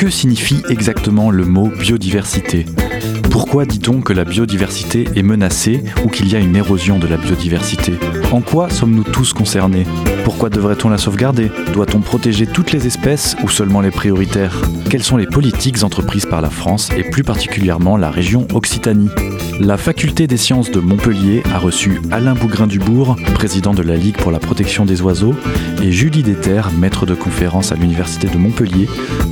Que signifie exactement le mot biodiversité? Pourquoi dit-on que la biodiversité est menacée ou qu'il y a une érosion de la biodiversité? En quoi sommes-nous tous concernés? Pourquoi devrait-on la sauvegarder? Doit-on protéger toutes les espèces ou seulement les prioritaires? Quelles sont les politiques entreprises par la France et plus particulièrement la région Occitanie? La faculté des sciences de Montpellier a reçu Alain Bougrain-Dubourg, président de la Ligue pour la protection des oiseaux, et Julie Déter, maître de conférence à l'Université de Montpellier,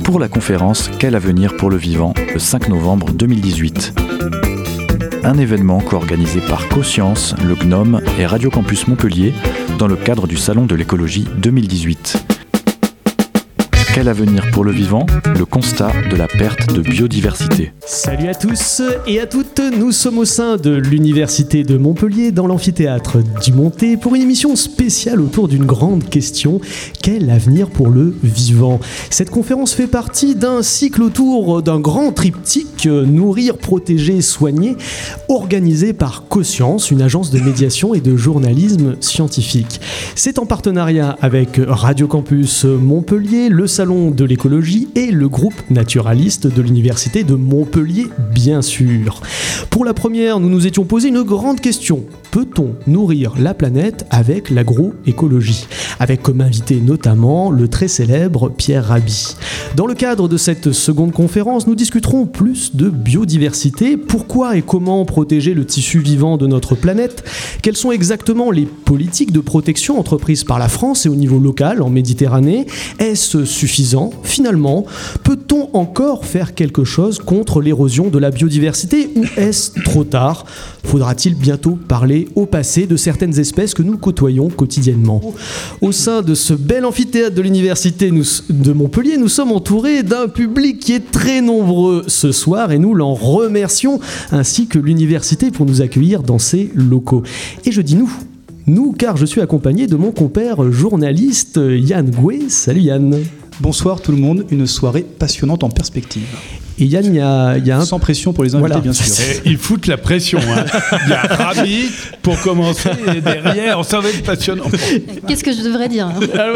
pour la conférence Quel avenir pour le vivant le 5 novembre 2018 un événement co-organisé par CoScience, le GNOME et Radio Campus Montpellier dans le cadre du Salon de l'écologie 2018. Quel avenir pour le vivant Le constat de la perte de biodiversité. Salut à tous et à toutes, nous sommes au sein de l'Université de Montpellier dans l'amphithéâtre du Monté pour une émission spéciale autour d'une grande question quel avenir pour le vivant? Cette conférence fait partie d'un cycle autour d'un grand triptyque nourrir, protéger, soigner, organisé par CoScience, une agence de médiation et de journalisme scientifique. C'est en partenariat avec Radio Campus Montpellier, le Salon de l'écologie et le groupe naturaliste de l'Université de Montpellier, bien sûr. Pour la première, nous nous étions posé une grande question. Peut-on nourrir la planète avec l'agroécologie? Avec comme invité notamment le très célèbre Pierre Rabhi. Dans le cadre de cette seconde conférence, nous discuterons plus de biodiversité, pourquoi et comment protéger le tissu vivant de notre planète, quelles sont exactement les politiques de protection entreprises par la France et au niveau local en Méditerranée, est-ce suffisant Finalement, peut-on encore faire quelque chose contre l'érosion de la biodiversité ou est-ce trop tard? Faudra-t-il bientôt parler au passé de certaines espèces que nous côtoyons quotidiennement? Au sein de ce bel amphithéâtre de l'université de Montpellier, nous sommes entourés d'un public qui est très nombreux ce soir et nous l'en remercions ainsi que l'université pour nous accueillir dans ses locaux. Et je dis nous nous, car je suis accompagné de mon compère journaliste Yann Gouet. Salut Yann. Bonsoir tout le monde, une soirée passionnante en perspective. Et Yann, il y a, un... Sans pression pour les invités, bien sûr. il fout la pression. Hein. Il y a Rabi pour commencer, et derrière, ça va être passionnant. Qu'est-ce que je devrais dire hein? Ah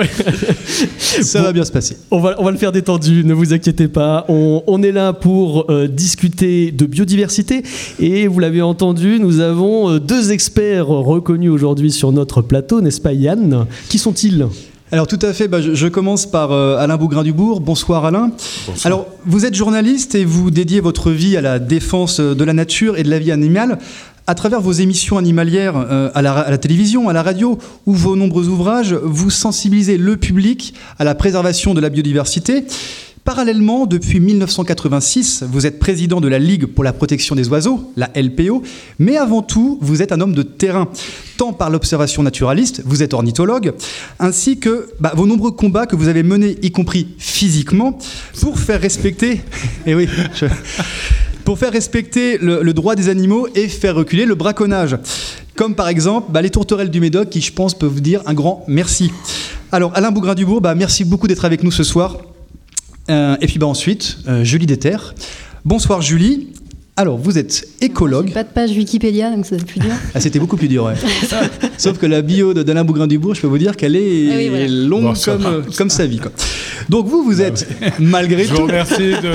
Ça va bien se passer. On va, on va le faire détendu, ne vous inquiétez pas. On, est là pour euh, discuter de biodiversité. Et vous l'avez entendu, nous avons euh, deux experts reconnus aujourd'hui sur notre plateau, n'est-ce pas Yann? Qui sont-ils? Alors tout à fait, bah, je, commence par euh, Alain Bougrain-Dubourg. Bonsoir Alain. Alors vous êtes journaliste et vous dédiez votre vie à la défense de la nature et de la vie animale à travers vos émissions animalières euh, à, la, à, la, télévision, à la radio ou vos nombreux ouvrages, vous sensibilisez le public à la préservation de la biodiversité. Parallèlement, depuis 1986, vous êtes président de la Ligue pour la protection des oiseaux, la LPO, mais avant tout, vous êtes un homme de terrain, tant par l'observation naturaliste, vous êtes ornithologue, ainsi que bah, vos nombreux combats que vous avez menés, y compris physiquement, pour faire respecter... Eh oui, pour faire respecter le, droit des animaux et faire reculer le braconnage. Comme par exemple bah, les tourterelles du Médoc qui, je pense, peuvent vous dire un grand merci. Alors, Alain Bougrain-Dubourg, bah, merci beaucoup d'être avec nous ce soir. Euh, et puis bah, ensuite, euh, Julie Déter. Bonsoir Julie. Alors, vous êtes écologue. Pas de page Wikipédia, donc c'est plus dur. Ah, c'était beaucoup plus dur, ouais. Sauf que la bio d'Alain Bougrain-Dubourg, je peux vous dire qu'elle est ah longue comme, comme sa vie. Quoi. Donc vous, vous êtes, malgré tout... Je vous remercie de...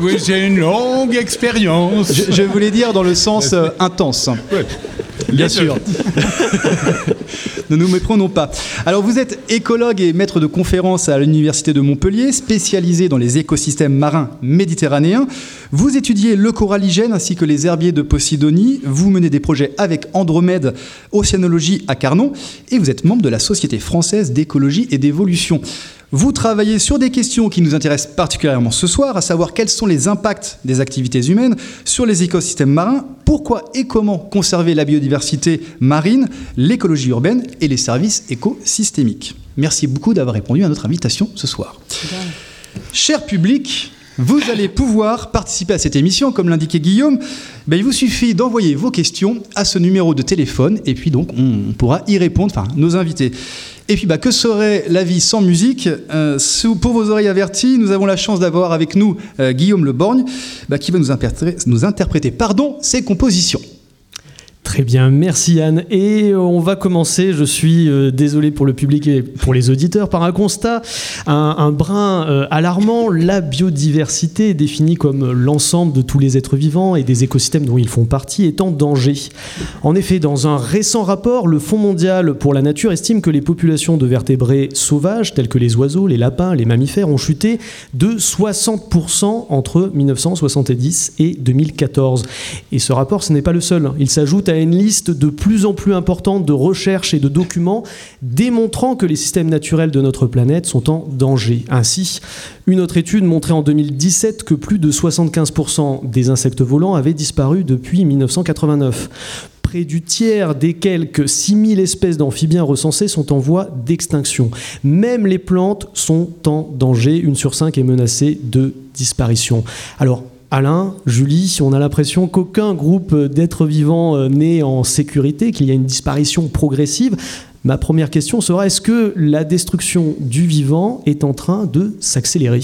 Oui, j'ai une longue expérience. Je, voulais dire dans le sens euh, intense. Bien sûr. ne nous méprenons pas. Alors vous êtes écologue et maître de conférences à l'Université de Montpellier, spécialisé dans les écosystèmes marins méditerranéens. Vous étudiez le coralligène ainsi que les herbiers de Posidonie. Vous menez des projets avec Andromède Océanologie à Carnon et vous êtes membre de la Société française d'écologie et d'évolution. Vous travaillez sur des questions qui nous intéressent particulièrement ce soir, à savoir quels sont les impacts des activités humaines sur les écosystèmes marins, pourquoi et comment conserver la biodiversité marine, l'écologie urbaine et les services écosystémiques. Merci beaucoup d'avoir répondu à notre invitation ce soir. Cher public, vous allez pouvoir participer à cette émission, comme l'indiquait Guillaume. Ben, il vous suffit d'envoyer vos questions à ce numéro de téléphone et puis donc on pourra y répondre, enfin nos invités. Et puis, bah, que serait la vie sans musique? Euh, Pour vos oreilles averties, nous avons la chance d'avoir avec nous euh, Guillaume Le Borgne, bah, qui va nous interpréter, nous interpréter pardon, ses compositions. Très bien, merci Anne. Et on va commencer, je suis euh, désolé pour le public et pour les auditeurs, par un constat, un, brin euh, alarmant. La biodiversité, définie comme l'ensemble de tous les êtres vivants et des écosystèmes dont ils font partie, est en danger. En effet, dans un récent rapport, le Fonds mondial pour la nature estime que les populations de vertébrés sauvages, tels que les oiseaux, les lapins, les mammifères, ont chuté de 60% entre 1970 et 2014. Et ce rapport, ce n'est pas le seul. Il s'ajoute à une liste de plus en plus importante de recherches et de documents démontrant que les systèmes naturels de notre planète sont en danger. Ainsi, une autre étude montrait en 2017 que plus de 75% des insectes volants avaient disparu depuis 1989 près du tiers des quelques 6000 espèces d'amphibiens recensées sont en voie d'extinction. Même les plantes sont en danger, une sur cinq est menacée de disparition. Alors, Alain, Julie, on a l'impression qu'aucun groupe d'êtres vivants euh, n'est en sécurité, qu'il y a une disparition progressive. Ma première question sera, est-ce que la destruction du vivant est en train de s'accélérer?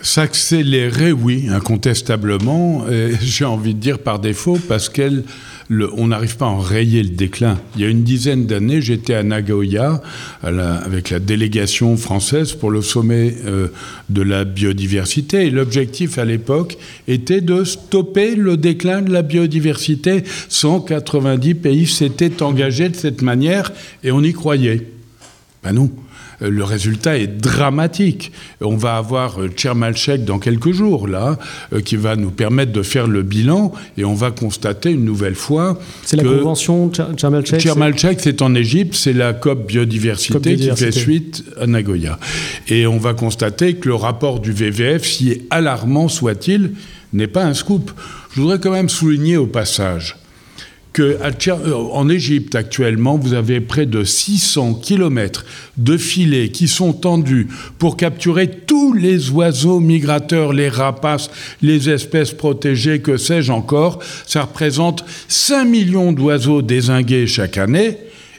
S'accélérer, oui, incontestablement. J'ai envie de dire par défaut, parce qu'elle on n'arrive pas à enrayer le déclin. Il y a une dizaine d'années, j'étais à Nagoya avec la délégation française pour le sommet euh, de la biodiversité. Et l'objectif à l'époque était de stopper le déclin de la biodiversité. 190 pays s'étaient engagés de cette manière et on y croyait. Ben non. Euh, le résultat est dramatique. On va avoir euh, Tchermalchek dans quelques jours, là, euh, qui va nous permettre de faire le bilan, et on va constater une nouvelle fois. C'est la convention Tchermalchek Tchermalchek, c'est en Égypte, c'est la COP biodiversité, qui fait suite à Nagoya. Et on va constater que le rapport du VVF, si alarmant soit-il, n'est pas un scoop. Je voudrais quand même souligner au passage qu'en euh, Égypte actuellement, vous avez près de 600 kilomètres de filets qui sont tendus pour capturer tous les oiseaux migrateurs, les rapaces, les espèces protégées, que sais-je encore. Ça représente 5 millions d'oiseaux désingués chaque année.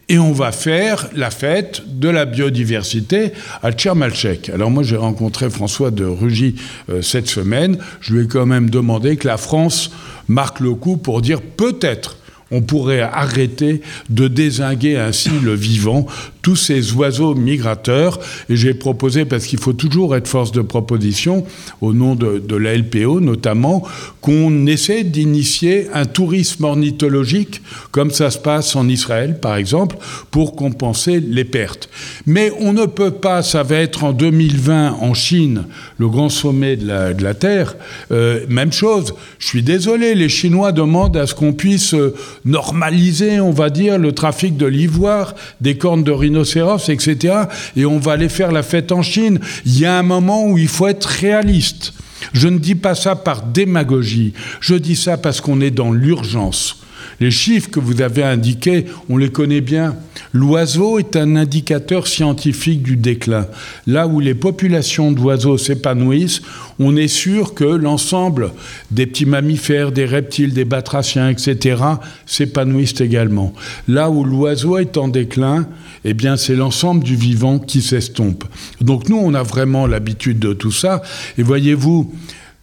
Et on va faire la fête de la biodiversité à Tchermalchek. Alors moi j'ai rencontré François de Rugy euh, cette semaine. Je lui ai quand même demandé que la France marque le coup pour dire peut-être on pourrait arrêter de désinguer ainsi le vivant, tous ces oiseaux migrateurs. Et j'ai proposé, parce qu'il faut toujours être force de proposition, au nom de, la LPO notamment, qu'on essaie d'initier un tourisme ornithologique, comme ça se passe en Israël par exemple, pour compenser les pertes. Mais on ne peut pas, ça va être en 2020 en Chine, le grand sommet de la, Terre, euh, même chose. Je suis désolé, les Chinois demandent à ce qu'on puisse euh, normaliser, on va dire, le trafic de l'ivoire, des cornes de rhinocéros, etc. Et on va aller faire la fête en Chine. Il y a un moment où il faut être réaliste. Je ne dis pas ça par démagogie, je dis ça parce qu'on est dans l'urgence. Les chiffres que vous avez indiqués, on les connaît bien. L'oiseau est un indicateur scientifique du déclin. Là où les populations d'oiseaux s'épanouissent, on est sûr que l'ensemble des petits mammifères, des reptiles, des batraciens, etc., s'épanouissent également. Là où l'oiseau est en déclin, eh bien, c'est l'ensemble du vivant qui s'estompe. Donc nous, on a vraiment l'habitude de tout ça. Et voyez-vous,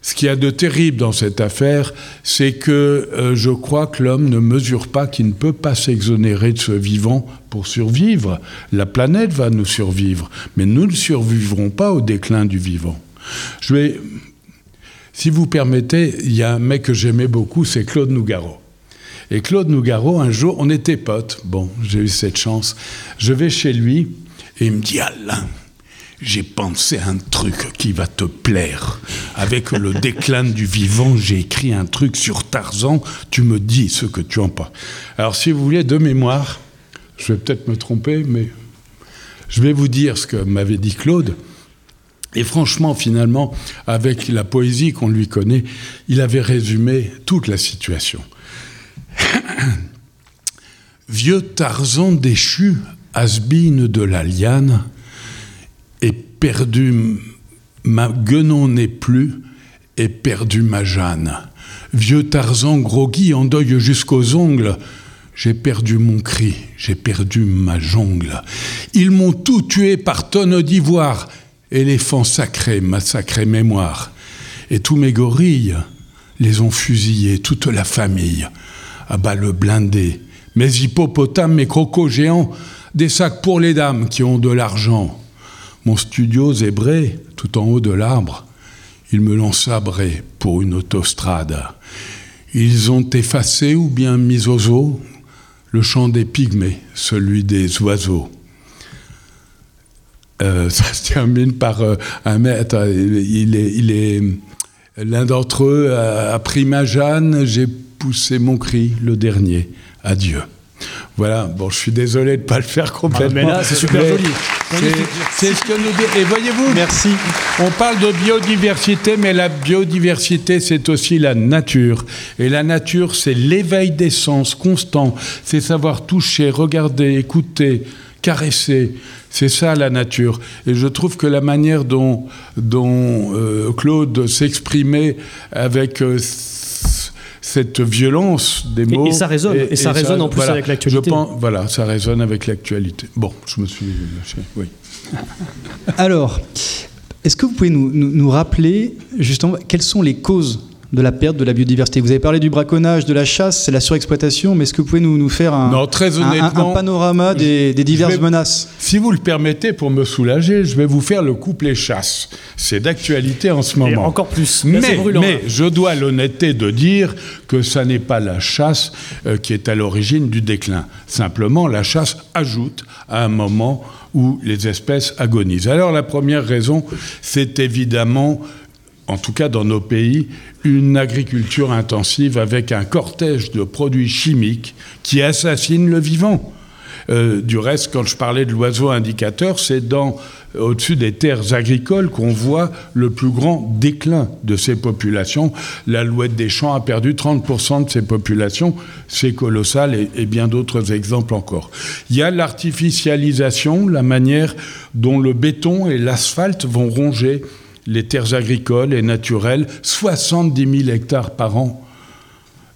ce qu'il y a de terrible dans cette affaire, c'est que euh, je crois que l'homme ne mesure pas qu'il ne peut pas s'exonérer de ce vivant pour survivre. La planète va nous survivre, mais nous ne survivrons pas au déclin du vivant. Je vais, si vous permettez, il y a un mec que j'aimais beaucoup, c'est Claude Nougaro. Et Claude Nougaro, un jour, on était potes. Bon, j'ai eu cette chance. Je vais chez lui et il me dit Alain, j'ai pensé à un truc qui va te plaire. Avec le déclin du vivant, j'ai écrit un truc sur Tarzan, tu me dis ce que tu en penses. Alors si vous voulez, de mémoire, je vais peut-être me tromper, mais je vais vous dire ce que m'avait dit Claude. Et franchement, finalement, avec la poésie qu'on lui connaît, il avait résumé toute la situation. Vieux Tarzan déchu, asbine de la liane, et perdu ma guenon n'est plus, et perdu ma Jeanne. Vieux Tarzan groggy en deuil jusqu'aux ongles, j'ai perdu mon cri, j'ai perdu ma jongle. Ils m'ont tout tué par tonnes d'ivoire, éléphant sacré, ma sacrée mémoire. Et tous mes gorilles les ont fusillés, toute la famille. Ah bah le blindé. Mes hippopotames, mes crocos géants, des sacs pour les dames qui ont de l'argent. Mon studio zébré, tout en haut de l'arbre, ils me l'ont sabré pour une autostrade. Ils ont effacé ou bien mis aux eaux le chant des pygmées, celui des oiseaux. Euh, ça se termine par euh, un maître. Il il est l'un d'entre eux a, pris ma Jeanne. J'ai poussé mon cri, le dernier. Adieu. Voilà, bon, je suis désolé de ne pas le faire complètement. Ah, mais là, c'est super joli. C'est ce que nous Et voyez-vous, merci. On parle de biodiversité, mais la biodiversité, c'est aussi la nature. Et la nature, c'est l'éveil des sens constant. C'est savoir toucher, regarder, écouter, caresser. C'est ça la nature. Et je trouve que la manière dont, dont euh, Claude s'exprimait avec euh, cette violence des mots. Et, ça résonne, et, ça résonne en plus avec l'actualité. Voilà, ça résonne avec l'actualité. Bon, je me suis lâché, oui. Alors, est-ce que vous pouvez nous, nous rappeler justement quelles sont les causes de la perte de la biodiversité. Vous avez parlé du braconnage, de la chasse, c'est la surexploitation, mais est-ce que vous pouvez nous, nous faire un, très honnêtement, un, panorama des, diverses menaces Si vous le permettez, pour me soulager, je vais vous faire le couplet chasse. C'est d'actualité en ce moment. Et encore plus. Mais, mais je dois l'honnêteté de dire que ça n'est pas la chasse euh, qui est à l'origine du déclin. Simplement, la chasse ajoute à un moment où les espèces agonisent. Alors la première raison, c'est évidemment en tout cas dans nos pays, une agriculture intensive avec un cortège de produits chimiques qui assassinent le vivant. Euh, du reste, quand je parlais de l'oiseau indicateur, c'est dans au-dessus des terres agricoles qu'on voit le plus grand déclin de ces populations. L'alouette des champs a perdu 30% de ses populations, c'est colossal, et, et bien d'autres exemples encore. Il y a l'artificialisation, la manière dont le béton et l'asphalte vont ronger les terres agricoles et naturelles, 70 000 hectares par an.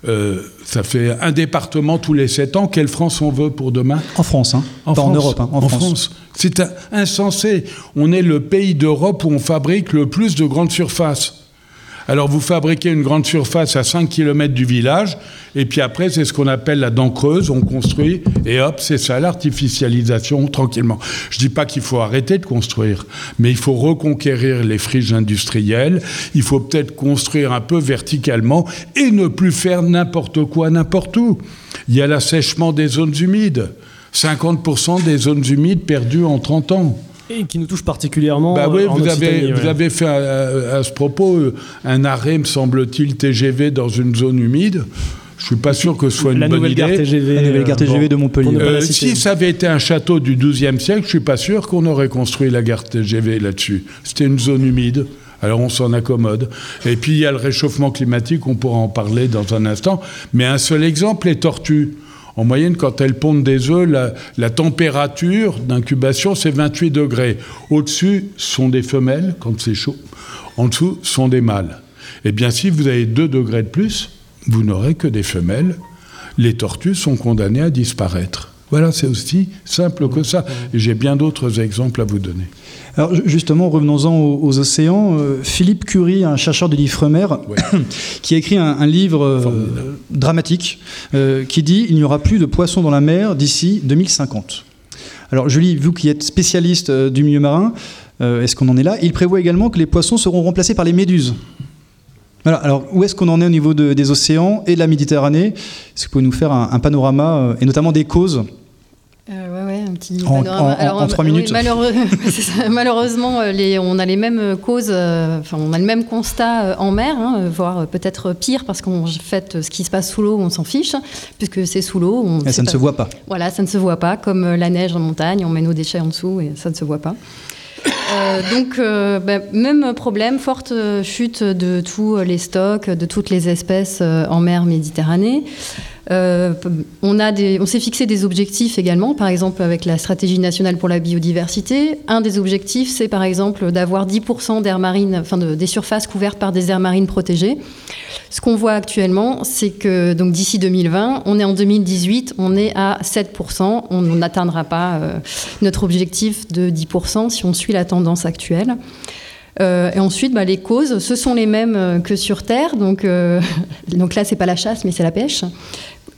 Euh, ça fait un département tous les sept ans. Quelle France on veut pour demain? En France, hein. en, France, en Europe. Hein. en, France. C'est insensé. On est le pays d'Europe où on fabrique le plus de grandes surfaces. Alors vous fabriquez une grande surface à 5 km du village, et puis après c'est ce qu'on appelle la dent creuse, on construit, et hop, c'est ça l'artificialisation tranquillement. Je ne dis pas qu'il faut arrêter de construire, mais il faut reconquérir les friches industrielles, il faut peut-être construire un peu verticalement et ne plus faire n'importe quoi n'importe où. Il y a l'assèchement des zones humides. 50% des zones humides perdues en 30 ans. Et qui nous touche particulièrement. Bah oui, vous, avez, vous avez fait à, ce propos euh, un arrêt, me semble-t-il, TGV dans une zone humide. Je suis pas sûr que ce soit une bonne idée. TGV, la nouvelle gare TGV de Montpellier. Euh, si ça avait été un château du XIIe siècle, je suis pas sûr qu'on aurait construit la gare TGV là-dessus. C'était une zone humide. Alors on s'en accommode. Et puis il y a le réchauffement climatique, on pourra en parler dans un instant. Mais un seul exemple, les tortues. En moyenne, quand elles pondent des œufs, la, température d'incubation, c'est 28 degrés. Au-dessus sont des femelles, quand c'est chaud. En dessous sont des mâles. Eh bien, si vous avez 2 degrés de plus, vous n'aurez que des femelles. Les tortues sont condamnées à disparaître. Voilà, c'est aussi simple que ça. J'ai bien d'autres exemples à vous donner. Alors justement, revenons-en aux, océans. Euh, Philippe Curie, un chercheur de l'IFREMER, qui a écrit un, livre euh, dramatique euh, qui dit il n'y aura plus de poissons dans la mer d'ici 2050. Alors Julie, vous qui êtes spécialiste du milieu marin, est-ce qu'on en est là? Il prévoit également que les poissons seront remplacés par les méduses. Alors où est-ce qu'on en est au niveau des océans et de la Méditerranée? Est-ce que vous pouvez nous faire un panorama, et notamment des causes? Euh, ouais, un petit en, en, trois minutes. malheureusement, euh, les, on a les mêmes causes, euh, enfin, on a le même constat en mer, hein, voire peut-être pire, parce qu'en fait, ce qui se passe sous l'eau, on s'en fiche, puisque c'est sous l'eau. Et ça ne se voit pas. Voilà, ça ne se voit pas, comme la neige en montagne, on met nos déchets en dessous et ça ne se voit pas. Donc, ben, même problème, forte chute de tous les stocks, de toutes les espèces en mer Méditerranée. Euh, on, s'est fixé des objectifs également, par exemple avec la stratégie nationale pour la biodiversité. Un des objectifs, c'est par exemple d'avoir 10% d'air marine, enfin des surfaces couvertes par des aires marines protégées. Ce qu'on voit actuellement, c'est que donc d'ici 2020, on est en 2018, on est à 7%. On n'atteindra pas euh, notre objectif de 10% si on suit la tendance actuelle. Euh, et ensuite, bah, les causes, ce sont les mêmes que sur Terre. Donc, donc là, c'est pas la chasse, mais c'est la pêche.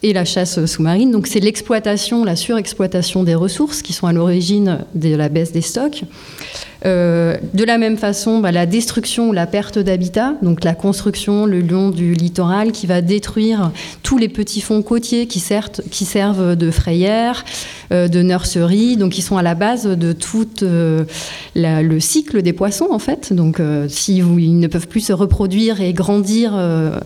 Et la chasse sous-marine. Donc c'est l'exploitation, la surexploitation des ressources qui sont à l'origine de la baisse des stocks. Euh, de la même façon, bah, la destruction ou la perte d'habitat, donc la construction le long du littoral qui va détruire tous les petits fonds côtiers qui, servent de frayères, euh, de nurseries, donc qui sont à la base de tout euh, le cycle des poissons en fait. Donc si ils ne peuvent plus se reproduire et grandir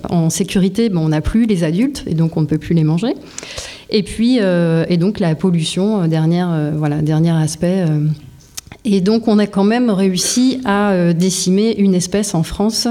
en sécurité, ben, on n'a plus les adultes et donc on ne peut plus les manger. Et puis, et donc la pollution, dernière, voilà, dernier aspect. Et donc, on a quand même réussi à euh, décimer une espèce en France,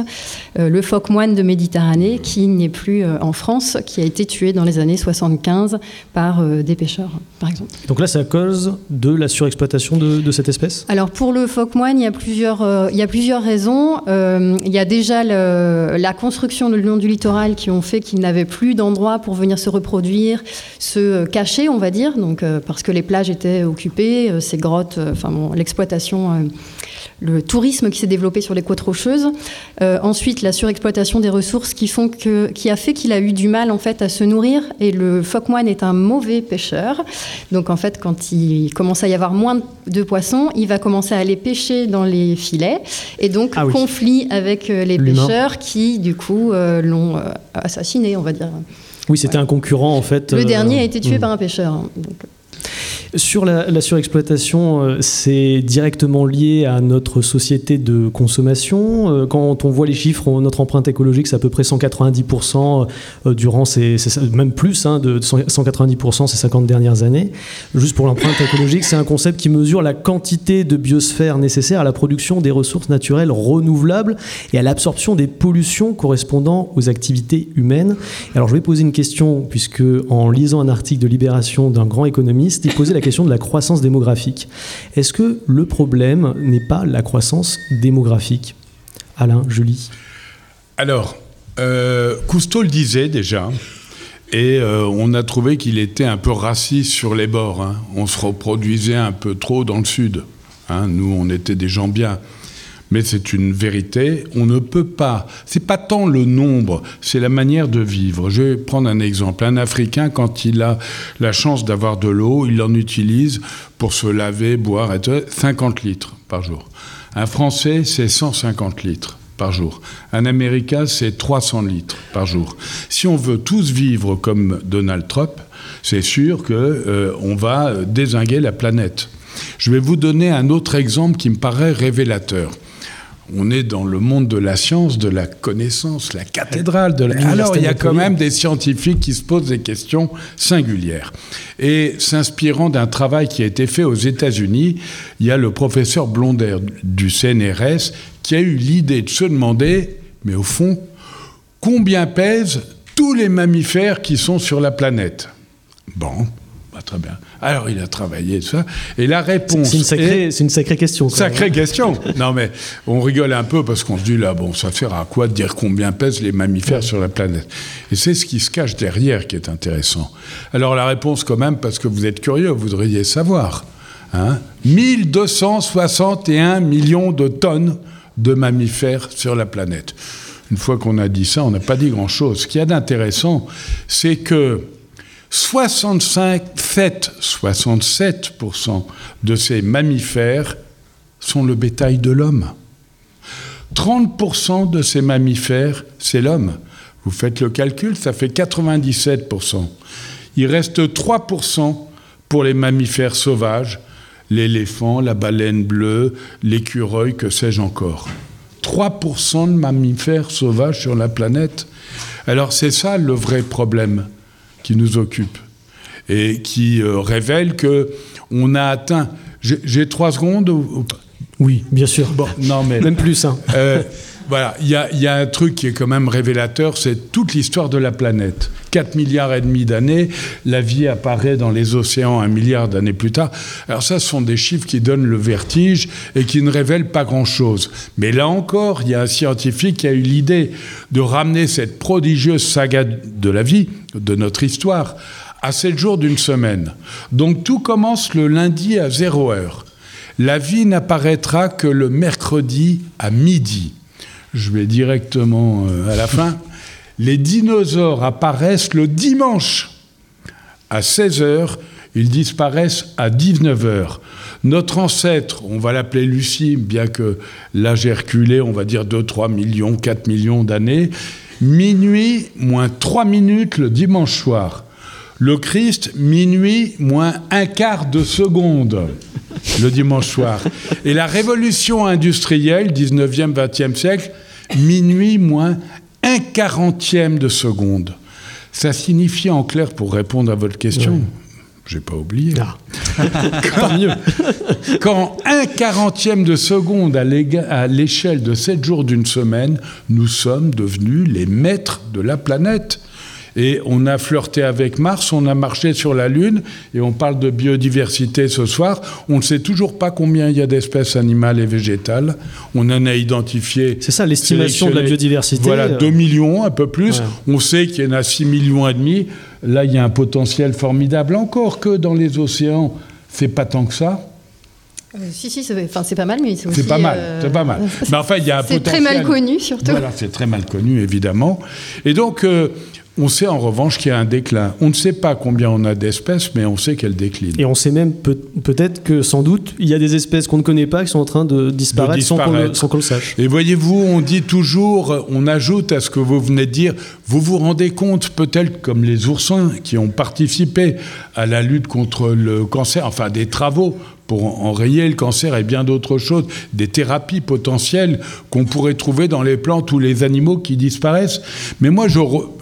euh, le phoque moine de Méditerranée, qui n'est plus euh, en France, qui a été tué dans les années 75 par des pêcheurs, par exemple. Donc là, c'est à cause de la surexploitation de, cette espèce? Alors, pour le phoque moine, il y a plusieurs, il y a plusieurs raisons. il y a déjà la construction le long du littoral qui ont fait qu'il n'avait plus d'endroits pour venir se reproduire, se cacher, on va dire, donc, parce que les plages étaient occupées, ces grottes, enfin bon, euh, le tourisme qui s'est développé sur les côtes rocheuses. Euh, ensuite, la surexploitation des ressources qui, font que, qui a fait qu'il a eu du mal en fait à se nourrir. Et le phoque moine est un mauvais pêcheur. Donc en fait, quand il commence à y avoir moins de poissons, il va commencer à aller pêcher dans les filets. Et donc ah conflit avec euh, les pêcheurs qui du coup l'ont assassiné, on va dire. Oui, c'était un concurrent en fait. Le dernier a été tué hmm. par un pêcheur. Hein, sur la, surexploitation, euh, c'est directement lié à notre société de consommation. Euh, quand on voit les chiffres, notre empreinte écologique, c'est à peu près 190% euh, durant ces, même plus hein, de 190% ces 50 dernières années. Juste pour l'empreinte écologique, c'est un concept qui mesure la quantité de biosphère nécessaire à la production des ressources naturelles renouvelables et à l'absorption des pollutions correspondant aux activités humaines. Alors je vais poser une question, puisque en lisant un article de Libération d'un grand économiste, il posait la la question de la croissance démographique. Est-ce que le problème n'est pas la croissance démographique? Alain, Julie Alors, euh, Cousteau le disait déjà, et euh, on a trouvé qu'il était un peu raciste sur les bords. Hein. On se reproduisait un peu trop dans le sud. Hein. Nous, on était des gens bien mais c'est une vérité. On ne peut pas. C'est pas tant le nombre, c'est la manière de vivre. Je vais prendre un exemple. Un Africain, quand il a la chance d'avoir de l'eau, il en utilise pour se laver, boire, et 50 litres par jour. Un Français, c'est 150 litres par jour. Un Américain, c'est 300 litres par jour. Si on veut tous vivre comme Donald Trump, c'est sûr qu'on euh, on va désinguer la planète. Je vais vous donner un autre exemple qui me paraît révélateur on est dans le monde de la science, de la connaissance, la cathédrale de la... Alors il y a quand même des scientifiques qui se posent des questions singulières. Et s'inspirant d'un travail qui a été fait aux États-Unis, il y a le professeur Blonder du CNRS qui a eu l'idée de se demander, mais au fond, combien pèsent tous les mammifères qui sont sur la planète? Bon, très bien. Alors il a travaillé ça. Et la réponse. C'est une, sacrée, une sacrée question. Sacrée question. non mais on rigole un peu parce qu'on se dit là, bon, ça sert à quoi de dire combien pèsent les mammifères sur la planète? Et c'est ce qui se cache derrière qui est intéressant. Alors la réponse, quand même, parce que vous êtes curieux, vous voudriez savoir. Hein 1261 millions de tonnes de mammifères sur la planète. Une fois qu'on a dit ça, on n'a pas dit grand-chose. Ce qu'il y a d'intéressant, c'est que 65, 67% de ces mammifères sont le bétail de l'homme. 30% de ces mammifères, c'est l'homme. Vous faites le calcul, ça fait 97%. Il reste 3% pour les mammifères sauvages, l'éléphant, la baleine bleue, l'écureuil, que sais-je encore. 3% de mammifères sauvages sur la planète. Alors c'est ça le vrai problème qui nous occupe et qui euh, révèle que on a atteint. J'ai trois secondes Oui, bien sûr. Bon, non mais même plus. Hein. Euh, voilà, il y, y, a un truc qui est quand même révélateur, c'est toute l'histoire de la planète. 4 milliards et demi d'années, la vie apparaît dans les océans un milliard d'années plus tard. Alors ça, ce sont des chiffres qui donnent le vertige et qui ne révèlent pas grand-chose. Mais là encore, il y a un scientifique qui a eu l'idée de ramener cette prodigieuse saga de la vie, de notre histoire, à 7 jours d'une semaine. Donc tout commence le lundi à 0 heure. La vie n'apparaîtra que le mercredi à midi je vais directement euh, à la fin. Les dinosaures apparaissent le dimanche à 16 heures, ils disparaissent à 19 heures. Notre ancêtre, on va l'appeler Lucie, bien que l'âge est reculé, on va dire 2, 3 millions, 4 millions d'années, minuit moins 3 minutes le dimanche soir. Le Christ, minuit moins un quart de seconde le dimanche soir. Et la révolution industrielle, 19e, 20e siècle, minuit moins un quarantième de seconde. Ça signifie en clair, pour répondre à votre question, j'ai pas oublié. Ah. quand, mieux. quand un quarantième de seconde à l'échelle de sept jours d'une semaine, nous sommes devenus les maîtres de la planète. Et on a flirté avec Mars, on a marché sur la Lune, et on parle de biodiversité ce soir. On ne sait toujours pas combien il y a d'espèces animales et végétales. On en a identifié. C'est ça l'estimation de la biodiversité. Voilà, 2 euh. millions, un peu plus. On sait qu'il y en a 6 millions et demi. Là, il y a un potentiel formidable. Encore que dans les océans, c'est pas tant que ça. Euh, si, si, c'est pas mal, mais c'est aussi. C'est pas mal, euh, c'est pas mal. Mais enfin, il y a un potentiel. C'est très mal connu, surtout. Voilà, c'est très mal connu, évidemment. Et donc, on sait en revanche qu'il y a un déclin. On ne sait pas combien on a d'espèces, mais on sait qu'elles déclinent. Et on sait même peut-être que sans doute, il y a des espèces qu'on ne connaît pas qui sont en train de disparaître, Sans, qu'on, le sache. Et voyez-vous, on dit toujours, on ajoute à ce que vous venez de dire, vous vous rendez compte peut-être comme les oursins qui ont participé à la lutte contre le cancer, enfin des travaux pour enrayer le cancer et bien d'autres choses, des thérapies potentielles qu'on pourrait trouver dans les plantes ou les animaux qui disparaissent. Mais moi, je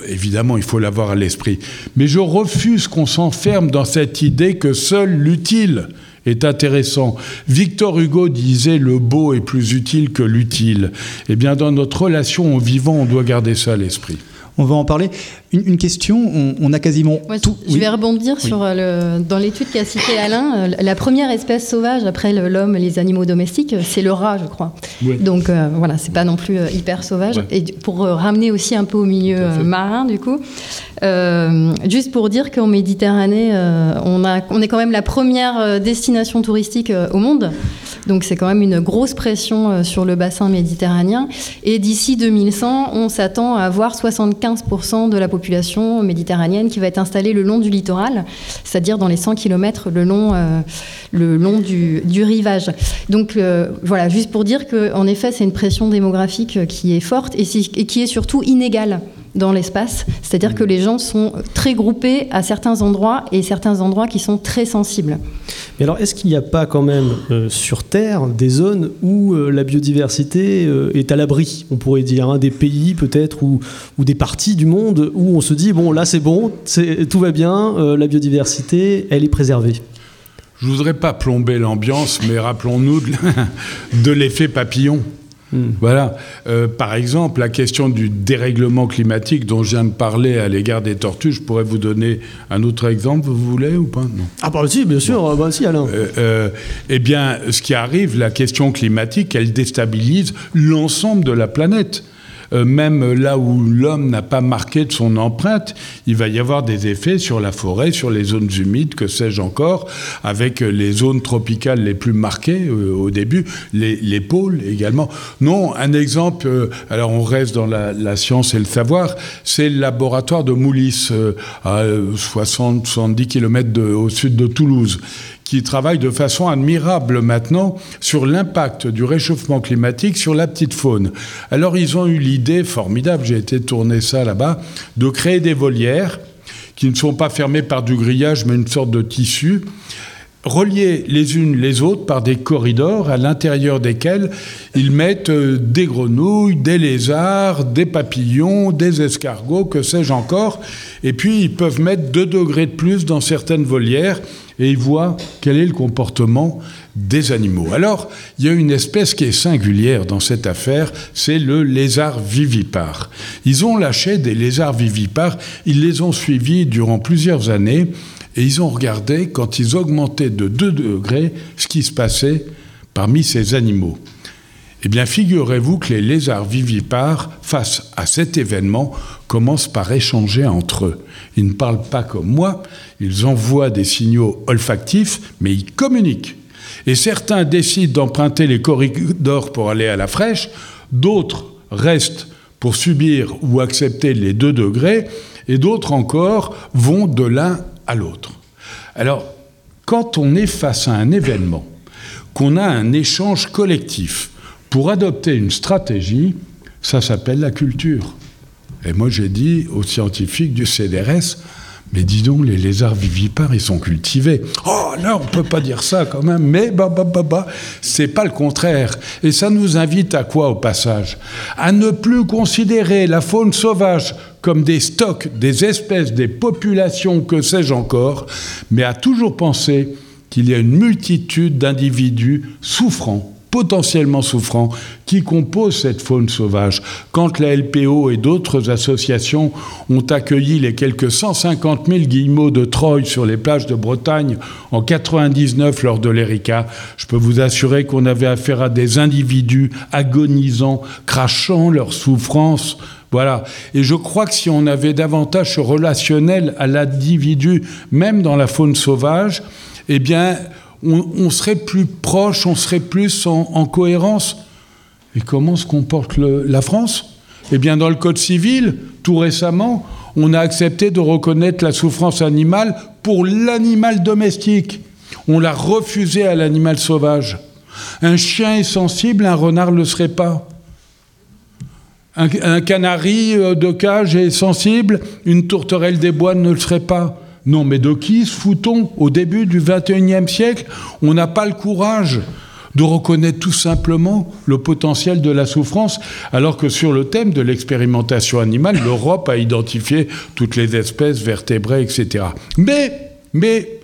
évidemment, il faut l'avoir à l'esprit, mais je refuse qu'on s'enferme dans cette idée que seul l'utile est intéressant. Victor Hugo disait le beau est plus utile que l'utile. Eh bien, dans notre relation au vivant, on doit garder ça à l'esprit on va en parler. Une, question, on, a quasiment tout. Je vais rebondir sur euh, le, dans l'étude qu'a cité Alain, euh, la première espèce sauvage après l'homme et les animaux domestiques, c'est le rat, je crois. Donc euh, voilà, c'est pas non plus hyper sauvage. Et pour ramener aussi un peu au milieu marin, du coup, juste pour dire qu'en Méditerranée, on, a, on est quand même la première destination touristique au monde. Donc c'est quand même une grosse pression sur le bassin méditerranéen. Et d'ici 2100, on s'attend à avoir 75% de la population méditerranéenne qui va être installée le long du littoral, c'est-à-dire dans les 100 km le long, euh, le long du, rivage. Donc euh, voilà, juste pour dire qu'en effet, c'est une pression démographique qui est forte et, et qui est surtout inégale dans l'espace. C'est-à-dire que les gens sont très groupés à certains endroits et certains endroits qui sont très sensibles. Mais alors, est-ce qu'il n'y a pas quand même euh, sur Terre des zones où euh, la biodiversité euh, est à l'abri On pourrait dire hein, des pays peut-être ou, des parties du monde où on se dit bon, là c'est bon, tout va bien, la biodiversité, elle est préservée? Je voudrais pas plomber l'ambiance, mais rappelons-nous de l'effet papillon. Hmm. Voilà. Euh, par exemple, la question du dérèglement climatique dont je viens de parler à l'égard des tortues, je pourrais vous donner un autre exemple, vous voulez ou pas? Non. Ah bah si, bien sûr, bah si Alain. Euh, euh, eh bien, ce qui arrive, la question climatique, elle déstabilise l'ensemble de la planète. Euh, même là où l'homme n'a pas marqué de son empreinte, il va y avoir des effets sur la forêt, sur les zones humides, que sais-je encore, avec les zones tropicales les plus marquées euh, au début, les, pôles également. Non, un exemple, euh, alors on reste dans la, science et le savoir, c'est le laboratoire de Moulis, à 60-70 km au sud de Toulouse qui travaille de façon admirable maintenant sur l'impact du réchauffement climatique sur la petite faune. Alors ils ont eu l'idée formidable, j'ai été tourner ça là-bas, de créer des volières qui ne sont pas fermées par du grillage mais une sorte de tissu reliées les unes les autres par des corridors à l'intérieur desquels ils mettent euh, des grenouilles, des lézards, des papillons, des escargots, que sais-je encore. Et puis ils peuvent mettre 2 degrés de plus dans certaines volières et ils voient quel est le comportement des animaux. Alors, il y a une espèce qui est singulière dans cette affaire, c'est le lézard vivipare. Ils ont lâché des lézards vivipares, ils les ont suivis durant plusieurs années, et ils ont regardé, quand ils augmentaient de 2 degrés, ce qui se passait parmi ces animaux. Eh bien, figurez-vous que les lézards vivipares, face à cet événement, commencent par échanger entre eux. Ils ne parlent pas comme moi, ils envoient des signaux olfactifs, mais ils communiquent. Et certains décident d'emprunter les corridors pour aller à la fraîche, d'autres restent pour subir ou accepter les deux degrés, et d'autres encore vont de l'un l'autre. Alors, quand on est face à un événement, qu'on a un échange collectif pour adopter une stratégie, ça s'appelle la culture. Et moi, j'ai dit aux scientifiques du CDRS, mais dis donc, les lézards vivipares, ils sont cultivés. Oh, là, on peut pas dire ça quand même. Mais bah, bah, bah, bah, c'est pas le contraire. Et ça nous invite à quoi au passage? À ne plus considérer la faune sauvage comme des stocks, des espèces, des populations, que sais-je encore, mais à toujours penser qu'il y a une multitude d'individus souffrants potentiellement souffrants qui composent cette faune sauvage. Quand la LPO et d'autres associations ont accueilli les quelques 150 000 guillemots de Troyes sur les plages de Bretagne en 99 lors de l'Erika, je peux vous assurer qu'on avait affaire à des individus agonisants, crachant leur souffrance voilà. Et je crois que si on avait davantage relationnel à l'individu, même dans la faune sauvage, eh bien, on, serait plus proche, on serait plus en, cohérence. Et comment se comporte la France? Eh bien, dans le Code civil, tout récemment, on a accepté de reconnaître la souffrance animale pour l'animal domestique. On l'a refusé à l'animal sauvage. Un chien est sensible, un renard ne le serait pas. Un, un, canari euh, de cage est sensible, une tourterelle des bois ne le serait pas. Non, mais de qui se fout-on Au début du XXIe siècle, on n'a pas le courage de reconnaître tout simplement le potentiel de la souffrance, alors que sur le thème de l'expérimentation animale, l'Europe a identifié toutes les espèces vertébrées, etc. Mais, mais,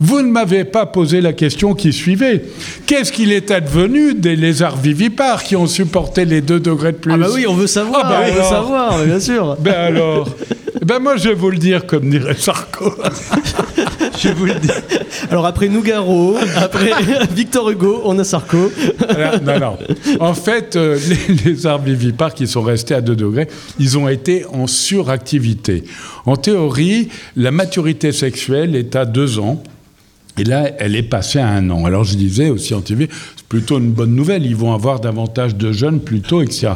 vous ne m'avez pas posé la question qui suivait. Qu'est-ce qu'il est advenu des lézards vivipares qui ont supporté les 2 degrés de plus Ah bah oui, on veut savoir, ah bah on veut savoir, bien sûr. Ben alors ben moi, je vais vous le dire, comme dirait Sarko. je vous le dire. Alors après Nougaro, après Victor Hugo, on a Sarko. non, non. En fait, euh, les, arbres vivipares qui sont restés à 2 degrés, ils ont été en suractivité. En théorie, la maturité sexuelle est à 2 ans. Et là, elle est passée à un an. Alors je disais aux scientifiques, c'est plutôt une bonne nouvelle, ils vont avoir davantage de jeunes plutôt, etc.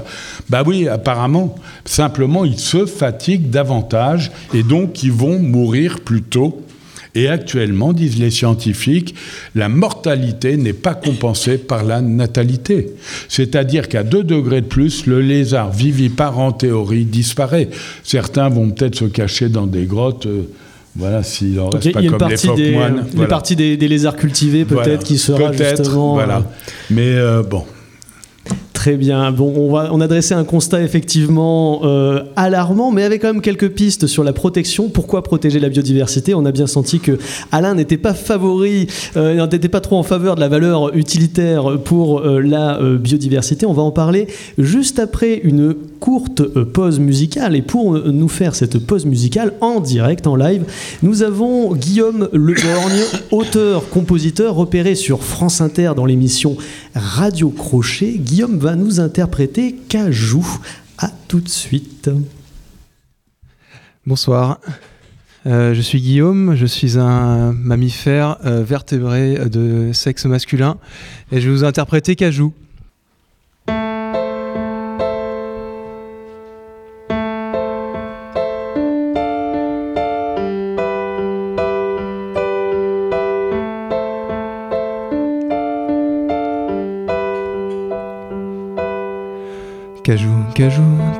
Bah oui, apparemment, simplement, ils se fatiguent davantage et donc ils vont mourir plus tôt. Et actuellement, disent les scientifiques, la mortalité n'est pas compensée par la natalité. C'est-à-dire qu'à 2 degrés de plus, le lézard vivipare en théorie disparaît. Certains vont peut-être se cacher dans des grottes. Euh, voilà, s'il en reste pas comme les des, moines. Une partie des, lézards cultivés, peut-être, qui sera justement. Voilà. Euh, Mais euh, bon, Très bien. Bon, on, va, a dressé un constat effectivement euh, alarmant, mais avec quand même quelques pistes sur la protection. Pourquoi protéger la biodiversité? On a bien senti que Alain n'était pas favori, euh, n'était pas trop en faveur de la valeur utilitaire pour euh, la biodiversité. On va en parler juste après une courte pause musicale. Et pour nous faire cette pause musicale en direct, en live, nous avons Guillaume Leborgne, auteur, compositeur, repéré sur France Inter dans l'émission Radio Crochet. Guillaume va nous interpréter Cajou. À tout de suite. Bonsoir. Euh, je suis Guillaume, je suis un mammifère euh, vertébré de sexe masculin et je vais vous interpréter Cajou. Cajou,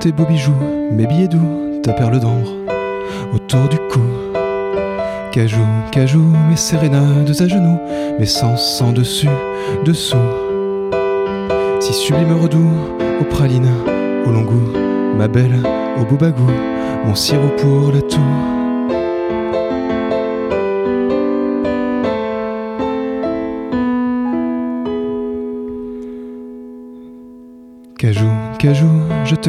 tes beaux bijoux, mes billets doux, ta perle d'ombre autour du cou. Cajou, cajou, mes sérénades à genoux, mes sens sans dessus, dessous. Si sublime redoux, aux pralines, au long goût, ma belle, au boubagou, mon sirop pour la toux.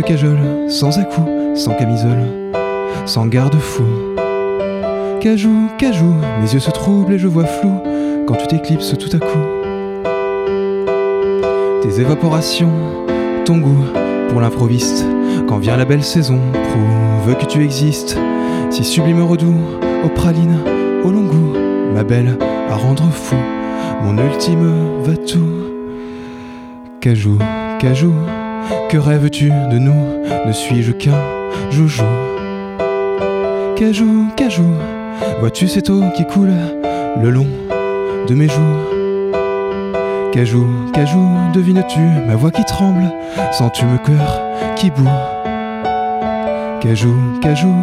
Cajole, sans à-coup, sans camisole, sans garde-fou. Cajou, cajou, mes yeux se troublent et je vois flou quand tu t'éclipses tout à coup. Tes évaporations, ton goût pour l'improviste, quand vient la belle saison, prouve que tu existes. Si sublime redoux, aux pralines, au long goût, ma belle, à rendre fou, mon ultime va tout. Cajou, cajou, que rêves-tu de nous Ne suis-je qu'un joujou Cajou, cajou, Vois-tu cette eau qui coule le long de mes joues Cajou, cajou, devines-tu ma voix qui tremble Sens-tu mon cœur qui bout Cajou, cajou,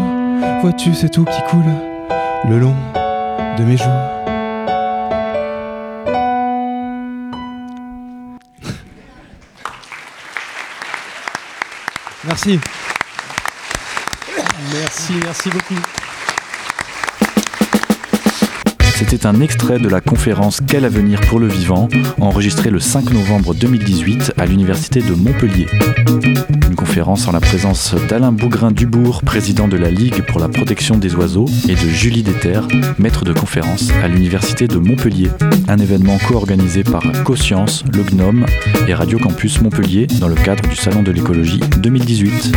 vois-tu cette eau qui coule le long de mes joues Merci. Merci, merci beaucoup. C'était un extrait de la conférence Quel avenir pour le vivant, enregistrée le 5 novembre 2018 à l'Université de Montpellier. Une conférence en la présence d'Alain Bougrain-Dubourg, président de la Ligue pour la protection des oiseaux, et de Julie Déterre, maître de conférence à l'Université de Montpellier. Un événement co-organisé par CoScience, le Gnome et Radio Campus Montpellier dans le cadre du Salon de l'écologie 2018.